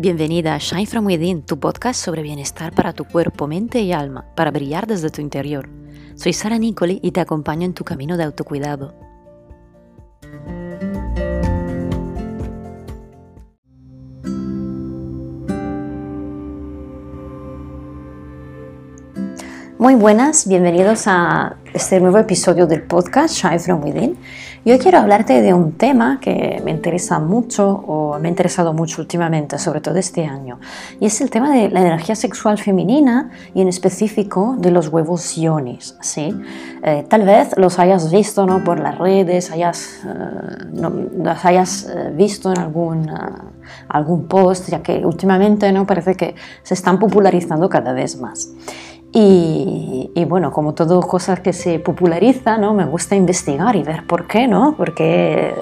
Bienvenida a Shine From Within, tu podcast sobre bienestar para tu cuerpo, mente y alma, para brillar desde tu interior. Soy Sara Nicoli y te acompaño en tu camino de autocuidado. Muy buenas, bienvenidos a este nuevo episodio del podcast Shine From Within. Yo quiero hablarte de un tema que me interesa mucho o me ha interesado mucho últimamente, sobre todo este año, y es el tema de la energía sexual femenina y en específico de los huevos ionis. ¿sí? Eh, tal vez los hayas visto ¿no? por las redes, hayas, eh, los hayas eh, visto en algún, algún post, ya que últimamente ¿no? parece que se están popularizando cada vez más. Y, bueno, como todo cosas que se populariza, ¿no? me gusta investigar y ver por qué, ¿no? Porque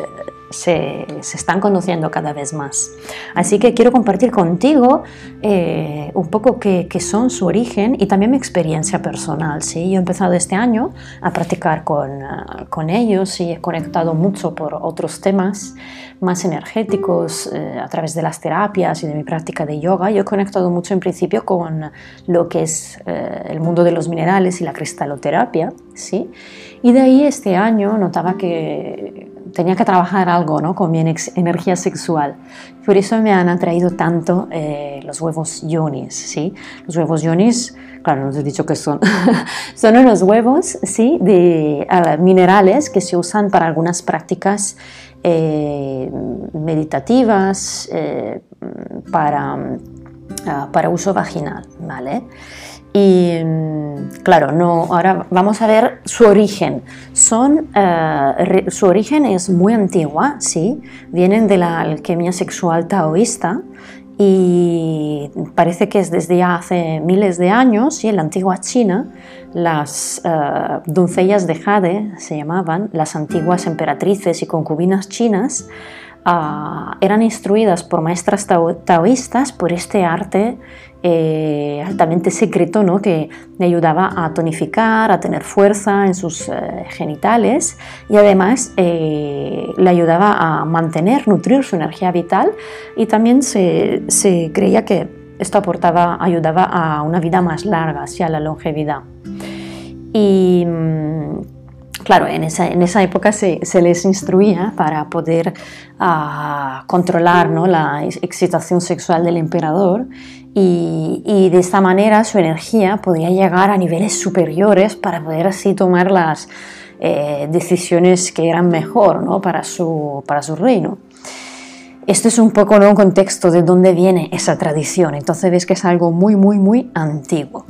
se, están conociendo cada vez más. Así que quiero compartir contigo eh, un poco qué, son su origen y también mi experiencia personal. ¿sí? Yo he empezado este año a practicar con, con ellos y he conectado mucho por otros temas más energéticos eh, a través de las terapias y de mi práctica de yoga. Yo he conectado mucho en principio con lo que es eh, el mundo de los minerales y la cristaloterapia. ¿sí? Y de ahí este año notaba que tenía que trabajar algo ¿no? con mi energía sexual. Por eso me han atraído tanto eh, los huevos yonis. ¿sí? Los huevos yonis, claro, no os he dicho que son. son unos huevos ¿sí? de uh, minerales que se usan para algunas prácticas eh, meditativas, eh, para, uh, para uso vaginal. ¿vale? Y mm, claro, no, ahora vamos a ver su origen. Son, uh, su origen es muy antigua, ¿sí? Vienen de la alquimia sexual taoísta y parece que es desde hace miles de años, y en la antigua China, las uh, doncellas de Jade se llamaban, las antiguas emperatrices y concubinas chinas, uh, eran instruidas por maestras taoístas por este arte eh, altamente secreto ¿no? que le ayudaba a tonificar, a tener fuerza en sus eh, genitales y además eh, le ayudaba a mantener, nutrir su energía vital y también se, creía que esto aportaba, ayudaba a una vida más larga, hacia la longevidad. Mm, claro, en esa, en esa época se, se, les instruía para poder uh, controlar ¿no? la excitación sexual del emperador y, y, de esta manera su energía podía llegar a niveles superiores para poder así tomar las eh, decisiones que eran mejor ¿no? para, su, para su reino. Esto es un poco ¿no? un contexto de dónde viene esa tradición, entonces ves que es algo muy, muy, muy antiguo.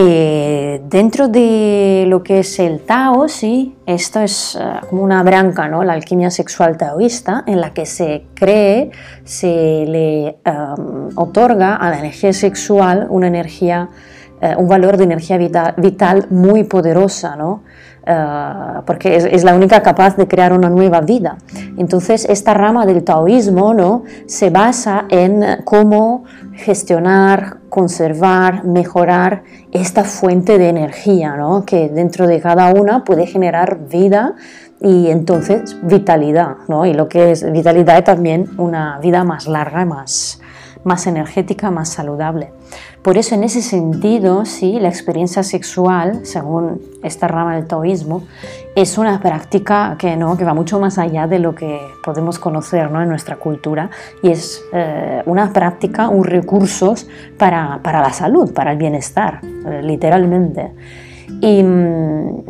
Eh, dentro de lo que es el Tao, sí, esto es uh, como una branca, ¿no? la alquimia sexual taoísta, en la que se cree, se le um, otorga a la energía sexual una energía, uh, un valor de energía vital, vital muy poderosa, ¿no? Uh, porque es, es, la única capaz de crear una nueva vida. Entonces, esta rama del taoísmo ¿no? se basa en cómo gestionar, conservar, mejorar esta fuente de energía, ¿no? que dentro de cada una puede generar vida y entonces vitalidad, ¿no? y lo que es vitalidad es también una vida más larga, más, más energética, más saludable. Por eso en ese sentido, sí, la experiencia sexual, según esta rama del taoísmo, es una práctica que, ¿no? que va mucho más allá de lo que podemos conocer ¿no? en nuestra cultura y es eh, una práctica, un recurso para, para, la salud, para el bienestar, eh, literalmente. Y mmm,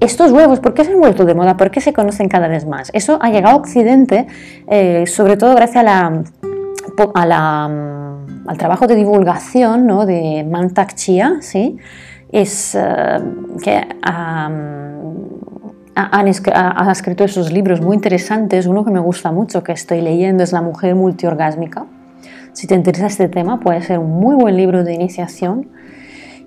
estos huevos, ¿por qué se han vuelto de moda? ¿Por qué se conocen cada vez más? Eso ha llegado a Occidente, eh, sobre todo gracias a la, a la al trabajo de divulgación ¿no? de Mantak Chia, ¿sí? es uh, que han ha, escrito esos libros muy interesantes. Uno que me gusta mucho, que estoy leyendo, es La mujer multiorgásmica. Si te interesa este tema, puede ser un muy buen libro de iniciación.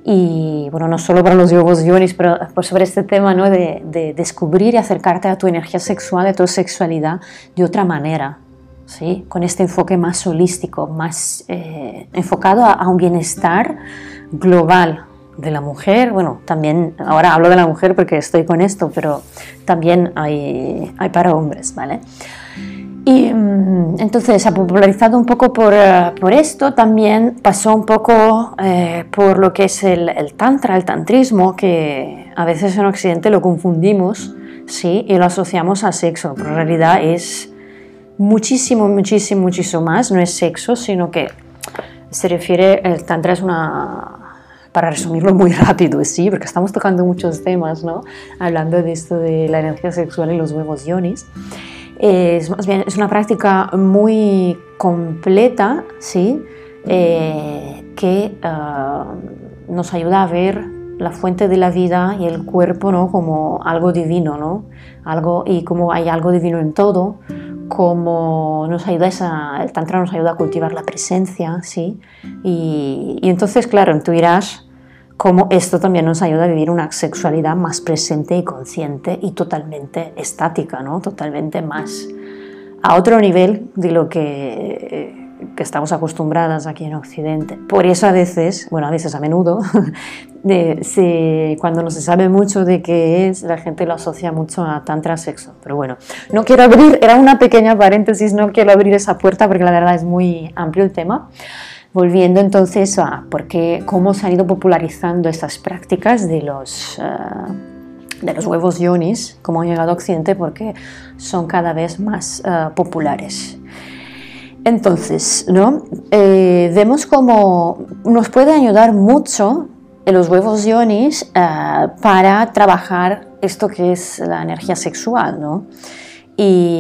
Y bueno, no solo para los yogos yonis, pero pues sobre este tema ¿no? de, de descubrir y acercarte a tu energía sexual, a tu sexualidad de otra manera, ¿sí? con este enfoque más holístico, más eh, enfocado a, a, un bienestar global de la mujer. Bueno, también, ahora hablo de la mujer porque estoy con esto, pero también hay, hay para hombres, ¿vale? Y mm, entonces ha popularizado un poco por, eh, por, esto, también pasó un poco eh, por lo que es el, el, tantra, el tantrismo, que a veces en Occidente lo confundimos ¿sí? y lo asociamos a sexo, pero en realidad es muchísimo, muchísimo, muchísimo más, no es sexo, sino que se refiere, el tantra es una, para resumirlo muy rápido, sí, porque estamos tocando muchos temas, ¿no? Hablando de esto de la energía sexual y los huevos ionis. Es más bien, es una práctica muy completa, ¿sí? Eh, que uh, nos ayuda a ver la fuente de la vida y el cuerpo, ¿no? Como algo divino, ¿no? Algo, y como hay algo divino en todo, como nos ayuda esa, el tantra nos ayuda a cultivar la presencia, ¿sí? Y, y entonces, claro, tú dirás cómo esto también nos ayuda a vivir una sexualidad más presente y consciente y totalmente estática, ¿no? Totalmente más a otro nivel de lo que, que estamos acostumbradas aquí en Occidente. Por eso a veces, bueno, a veces a menudo, de, se, cuando no se sabe mucho de qué es, la gente lo asocia mucho a tantra sexo. Pero bueno, no quiero abrir, era una pequeña paréntesis, no quiero abrir esa puerta porque la verdad es muy amplio el tema. Volviendo entonces a por qué, cómo se han ido popularizando estas prácticas de los, uh, de los huevos yonis, cómo han llegado a Occidente, porque son cada vez más uh, populares. Entonces, ¿no? Eh, vemos cómo nos puede ayudar mucho los huevos ionis uh, para trabajar esto que es la energía sexual, ¿no? Y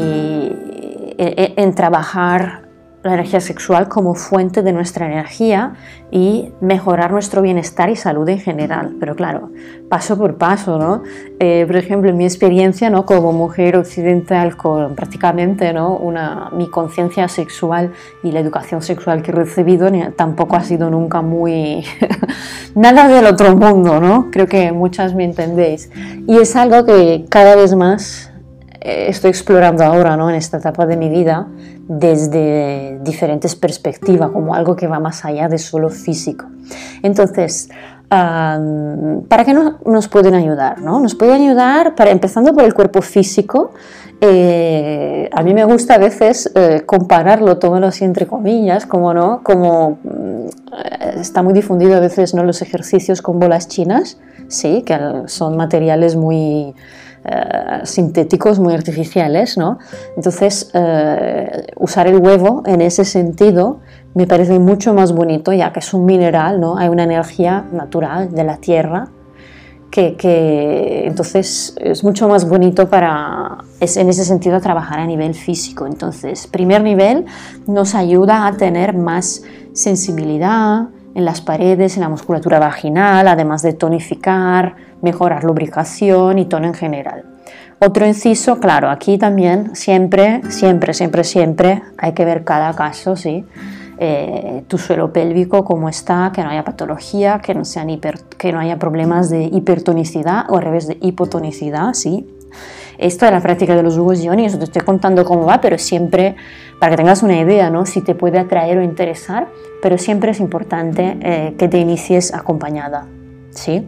en, en trabajar la energía sexual como fuente de nuestra energía y mejorar nuestro bienestar y salud en general. Pero claro, paso por paso, ¿no? Eh, por ejemplo, en mi experiencia, ¿no? Como mujer occidental con prácticamente, ¿no? Una, mi conciencia sexual y la educación sexual que he recibido tampoco ha sido nunca muy... nada del otro mundo, ¿no? Creo que muchas me entendéis. Y es algo que cada vez más estoy explorando ahora, ¿no? En esta etapa de mi vida desde diferentes perspectivas, como algo que va más allá de solo físico. Entonces, ¿para qué nos pueden ayudar? No? Nos pueden ayudar, para, empezando por el cuerpo físico, eh, a mí me gusta a veces eh, compararlo, tómalo así entre comillas, como no, como mm, está muy difundido a veces no los ejercicios con bolas chinas, sí, que son materiales muy eh, sintéticos, muy artificiales, ¿no? Entonces, eh, usar el huevo en ese sentido me parece mucho más bonito, ya que es un mineral, ¿no? Hay una energía natural de la tierra que, que, entonces es mucho más bonito para, es en ese sentido, trabajar a nivel físico. Entonces, primer nivel nos ayuda a tener más sensibilidad en las paredes, en la musculatura vaginal, además de tonificar, mejorar lubricación y tono en general. Otro inciso, claro, aquí también siempre, siempre, siempre, siempre hay que ver cada caso, ¿sí? Eh, tu suelo pélvico, cómo está, que no haya patología, que no, que no haya problemas de hipertonicidad o al revés de hipotonicidad, ¿sí? Esto es la práctica de los jugos iones, te estoy contando cómo va, pero siempre, para que tengas una idea, ¿no? Si te puede atraer o interesar, pero siempre es importante eh, que te inicies acompañada, ¿sí?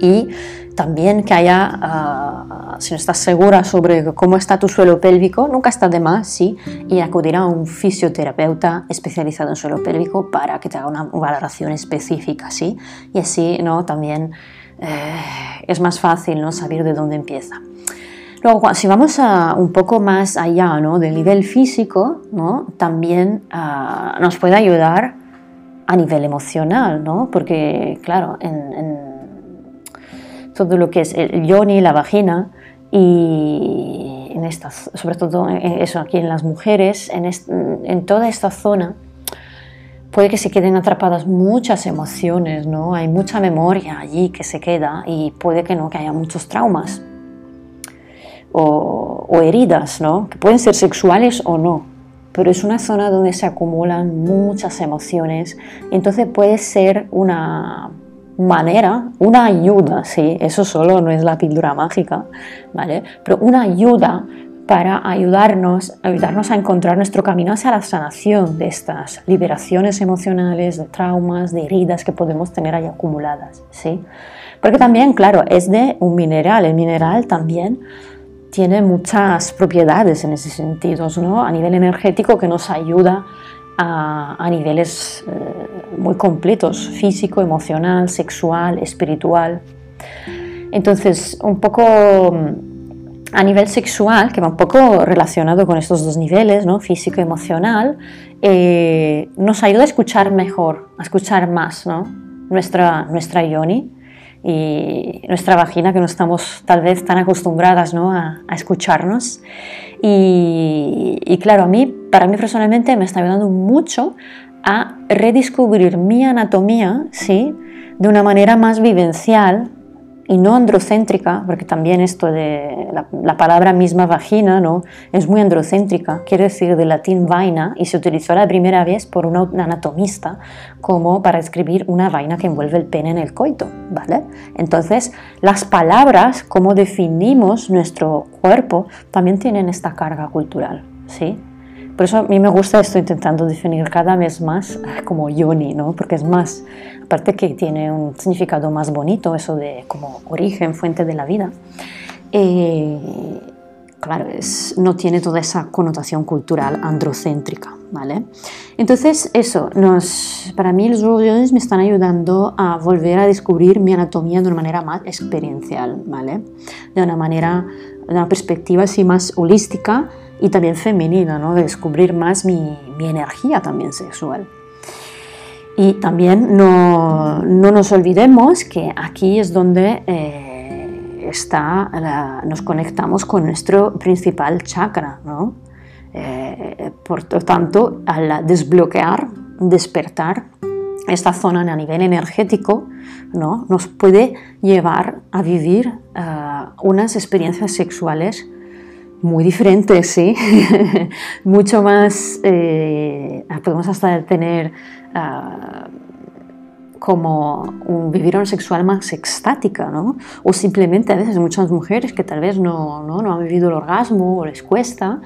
y también que haya, uh, si no estás segura sobre cómo está tu suelo pélvico, nunca está de más, sí, y acudir a un fisioterapeuta especializado en suelo pélvico para que te haga una valoración específica, sí, y así, ¿no? También eh, es más fácil, ¿no? Saber de dónde empieza. Luego, si vamos a un poco más allá ¿no? del nivel físico, ¿no? también uh, nos puede ayudar a nivel emocional, ¿no? porque, claro, en, en todo lo que es el yoni, la vagina, y en estas, sobre todo eso aquí en las mujeres, en, en toda esta zona, puede que se queden atrapadas muchas emociones, ¿no? Hay mucha memoria allí que se queda y puede que no, que haya muchos traumas o, heridas, ¿no? Que pueden ser sexuales o no, pero es una zona donde se acumulan muchas emociones, entonces puede ser una manera, una ayuda, sí, eso solo no es la píldora mágica, ¿vale? Pero una ayuda para ayudarnos, ayudarnos a encontrar nuestro camino hacia la sanación de estas liberaciones emocionales, de traumas, de heridas que podemos tener ahí acumuladas, ¿sí? Porque también, claro, es de un mineral, el mineral también tiene muchas propiedades en ese sentido, ¿no? A nivel energético que nos ayuda a, niveles eh, muy completos, físico, emocional, sexual, espiritual. Entonces, un poco mm, a nivel sexual, que va un poco relacionado con estos dos niveles, ¿no? físico y emocional, eh, nos ayuda a escuchar mejor, a escuchar más ¿no? nuestra, nuestra yoni y nuestra vagina, que no estamos tal vez tan acostumbradas ¿no? a, escucharnos. Y, y, claro, a mí, para mí personalmente me está ayudando mucho a redescubrir mi anatomía, ¿sí? De una manera más vivencial, y no androcéntrica, porque también esto de la, palabra misma vagina ¿no? es muy androcéntrica, quiere decir de latín vaina, y se utilizó la primera vez por un anatomista como para escribir una vaina que envuelve el pene en el coito, ¿vale? Entonces, las palabras, como definimos nuestro cuerpo, también tienen esta carga cultural, ¿sí? Por eso a mí me gusta esto intentando definir cada vez más como yoni, ¿no? Porque es más, aparte que tiene un significado más bonito, eso de como origen, fuente de la vida. Eh, claro, es, no tiene toda esa connotación cultural androcéntrica, ¿vale? Entonces, eso, nos, para mí los yonis me están ayudando a volver a descubrir mi anatomía de una manera más experiencial, ¿vale? De una manera, de una perspectiva así más holística, y también femenina, ¿no? de descubrir más mi, mi energía también sexual. Y también no, no, nos olvidemos que aquí es donde eh, está nos conectamos con nuestro principal chakra. ¿no? Eh, por lo tanto, al desbloquear, despertar esta zona a nivel energético, ¿no? nos puede llevar a vivir eh, unas experiencias sexuales muy diferente, sí, mucho más, eh, podemos hasta tener ah, como un vivir una sexual más extática, ¿no? O simplemente a veces muchas mujeres que tal vez no, no, no han vivido el orgasmo o les cuesta,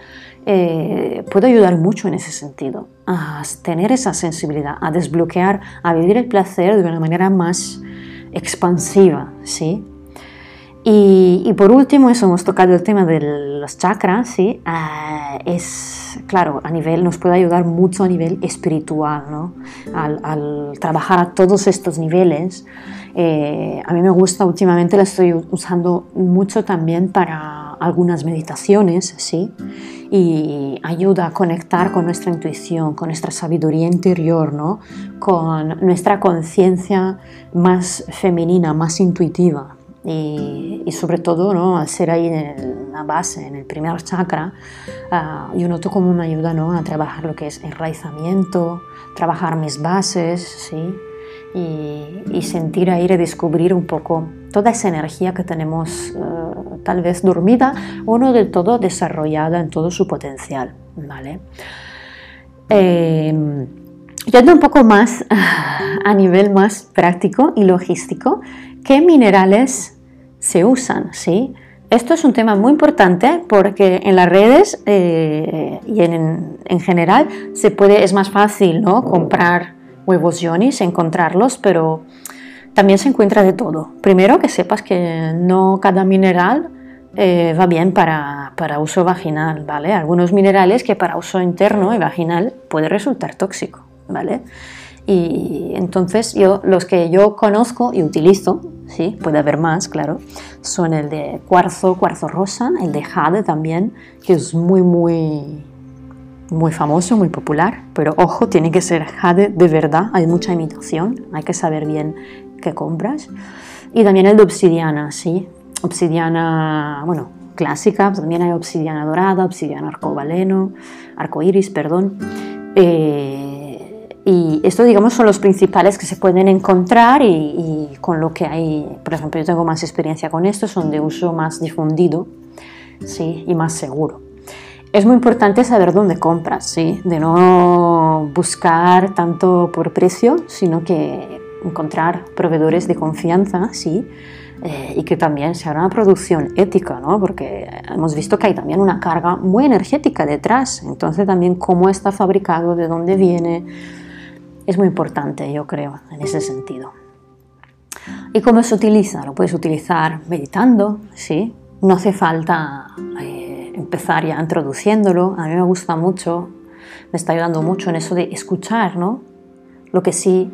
eh, puede ayudar mucho en ese sentido, a tener esa sensibilidad, a desbloquear, a vivir el placer de una manera más expansiva, ¿sí? Y, por último, eso hemos tocado el tema de los chakras, ¿sí? Ah, es, claro, a nivel, nos puede ayudar mucho a nivel espiritual, ¿no? Al, trabajar a todos estos niveles. Eh, a mí me gusta, últimamente la estoy usando mucho también para algunas meditaciones, ¿sí? Y ayuda a conectar con nuestra intuición, con nuestra sabiduría interior, ¿no? Con nuestra conciencia más femenina, más intuitiva y, sobre todo ¿no? al ser ahí en la base, en el primer chakra, uh, yo noto como me ayuda ¿no? a trabajar lo que es enraizamiento, trabajar mis bases, ¿sí? Y, sentir ahí, redescubrir un poco toda esa energía que tenemos uh, tal vez dormida o no del todo desarrollada en todo su potencial. ¿vale? Eh, yendo un poco más a nivel más práctico y logístico, ¿qué minerales se usan, ¿sí? Esto es un tema muy importante porque en las redes eh, y en, general se puede, es más fácil ¿no? comprar huevos yonis, encontrarlos, pero también se encuentra de todo. Primero que sepas que no cada mineral eh, va bien para, para, uso vaginal, ¿vale? Algunos minerales que para uso interno y vaginal puede resultar tóxico, ¿vale? Y entonces yo, los que yo conozco y utilizo, sí, puede haber más, claro, son el de cuarzo, cuarzo rosa, el de jade también, que es muy, muy, muy famoso, muy popular, pero ojo, tiene que ser jade de verdad, hay mucha imitación, hay que saber bien qué compras. Y también el de obsidiana, sí, obsidiana, bueno, clásica, también hay obsidiana dorada, obsidiana arcobaleno, arcoiris, perdón. Eh, y estos, digamos, son los principales que se pueden encontrar y, con lo que hay, por ejemplo, yo tengo más experiencia con estos, son de uso más difundido ¿sí? y más seguro. Es muy importante saber dónde compras, ¿sí? de no buscar tanto por precio, sino que encontrar proveedores de confianza, ¿sí? Eh, y que también sea una producción ética, ¿no? porque hemos visto que hay también una carga muy energética detrás, entonces también cómo está fabricado, de dónde viene, es muy importante, yo creo, en ese sentido. ¿Y cómo se utiliza? Lo puedes utilizar meditando, ¿sí? no hace falta eh, empezar ya introduciéndolo. A mí me gusta mucho, me está ayudando mucho en eso de escuchar, ¿no? Lo que sí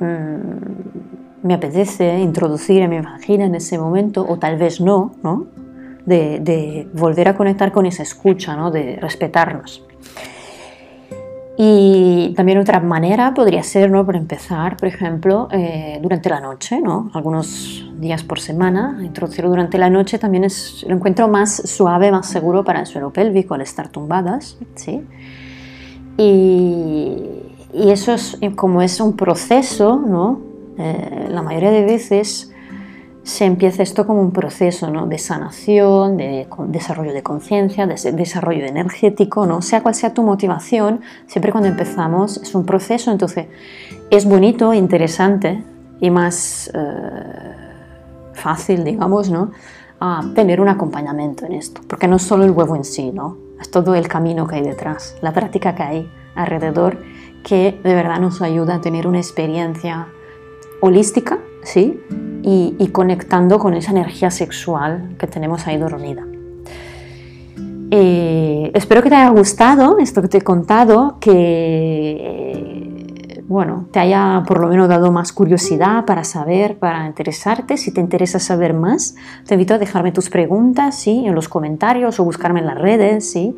mm, me apetece introducir en mi vagina en ese momento, o tal vez no, ¿no? De, de volver a conectar con esa escucha, ¿no? De respetarnos. Y también otra manera podría ser, ¿no? por empezar, por ejemplo, eh, durante la noche, ¿no? algunos días por semana, introducirlo durante la noche también es, lo encuentro más suave, más seguro para el suelo pélvico al estar tumbadas. ¿sí? Y, y eso es como es un proceso, ¿no? Eh, la mayoría de veces se empieza esto como un proceso de sanación, de desarrollo de conciencia, de desarrollo energético, ¿no? sea cual sea tu motivación, siempre cuando empezamos es un proceso, entonces es bonito, interesante y más eh, fácil, digamos, ¿no? a tener un acompañamiento en esto, porque no es solo el huevo en sí, ¿no? es todo el camino que hay detrás, la práctica que hay alrededor que de verdad nos ayuda a tener una experiencia holística, ¿sí? y, conectando con esa energía sexual que tenemos ahí dormida. Eh, espero que te haya gustado esto que te he contado, que bueno, te haya por lo menos dado más curiosidad para saber, para interesarte. Si te interesa saber más, te invito a dejarme tus preguntas ¿sí? en los comentarios o buscarme en las redes ¿sí?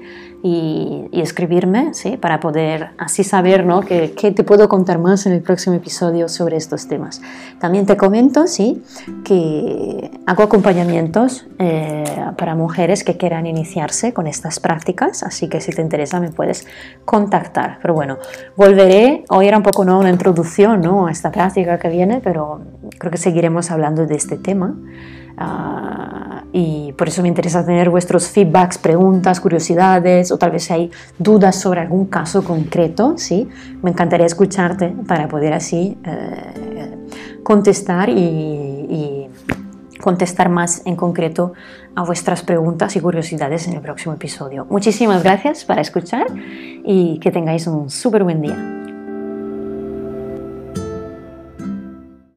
Y, escribirme ¿sí? para poder así saber ¿no? qué te puedo contar más en el próximo episodio sobre estos temas. También te comento ¿sí? que hago acompañamientos eh, para mujeres que quieran iniciarse con estas prácticas, así que si te interesa me puedes contactar. Pero bueno, volveré, hoy era un poco una introducción ¿no? a esta práctica que viene, pero creo que seguiremos hablando de este tema. Ah, y por eso me interesa tener vuestros feedbacks, preguntas, curiosidades o tal vez hay dudas sobre algún caso concreto, ¿sí? Me encantaría escucharte para poder así eh, contestar y contestar más en concreto a vuestras preguntas y curiosidades en el próximo episodio. Muchísimas gracias para escuchar y que tengáis un súper buen día.